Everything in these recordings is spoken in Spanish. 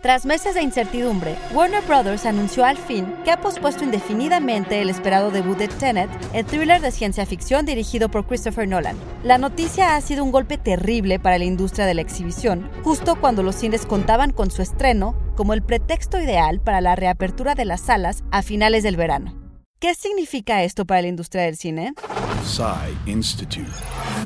Tras meses de incertidumbre, Warner Bros. anunció al fin que ha pospuesto indefinidamente el esperado debut de Tenet, el thriller de ciencia ficción dirigido por Christopher Nolan. La noticia ha sido un golpe terrible para la industria de la exhibición, justo cuando los cines contaban con su estreno como el pretexto ideal para la reapertura de las salas a finales del verano. ¿Qué significa esto para la industria del cine? Institute.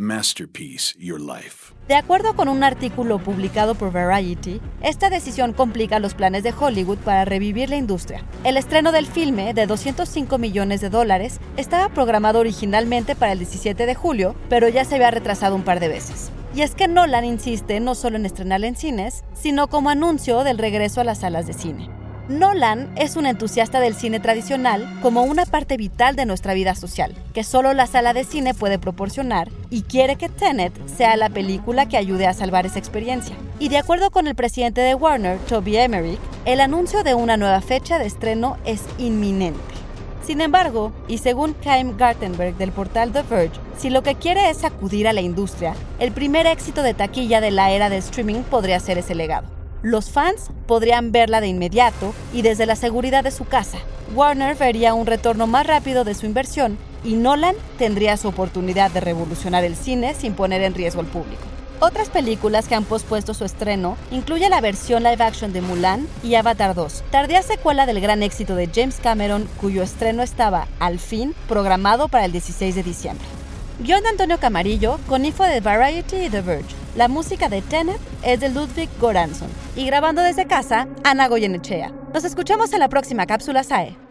Masterpiece Your Life. De acuerdo con un artículo publicado por Variety, esta decisión complica los planes de Hollywood para revivir la industria. El estreno del filme, de 205 millones de dólares, estaba programado originalmente para el 17 de julio, pero ya se había retrasado un par de veces. Y es que Nolan insiste no solo en estrenarla en cines, sino como anuncio del regreso a las salas de cine. Nolan es un entusiasta del cine tradicional como una parte vital de nuestra vida social, que solo la sala de cine puede proporcionar, y quiere que Tenet sea la película que ayude a salvar esa experiencia. Y de acuerdo con el presidente de Warner, Toby Emmerich, el anuncio de una nueva fecha de estreno es inminente. Sin embargo, y según Kaim Gartenberg del portal The Verge, si lo que quiere es sacudir a la industria, el primer éxito de taquilla de la era de streaming podría ser ese legado. Los fans podrían verla de inmediato y desde la seguridad de su casa. Warner vería un retorno más rápido de su inversión y Nolan tendría su oportunidad de revolucionar el cine sin poner en riesgo al público. Otras películas que han pospuesto su estreno incluye la versión live action de Mulan y Avatar 2, tardía secuela del gran éxito de James Cameron, cuyo estreno estaba, al fin, programado para el 16 de diciembre. Guión Antonio Camarillo, con info de Variety y The Verge. La música de Tenet es de Ludwig Goranson. Y grabando desde casa, Ana Goyenechea. Nos escuchamos en la próxima cápsula SAE.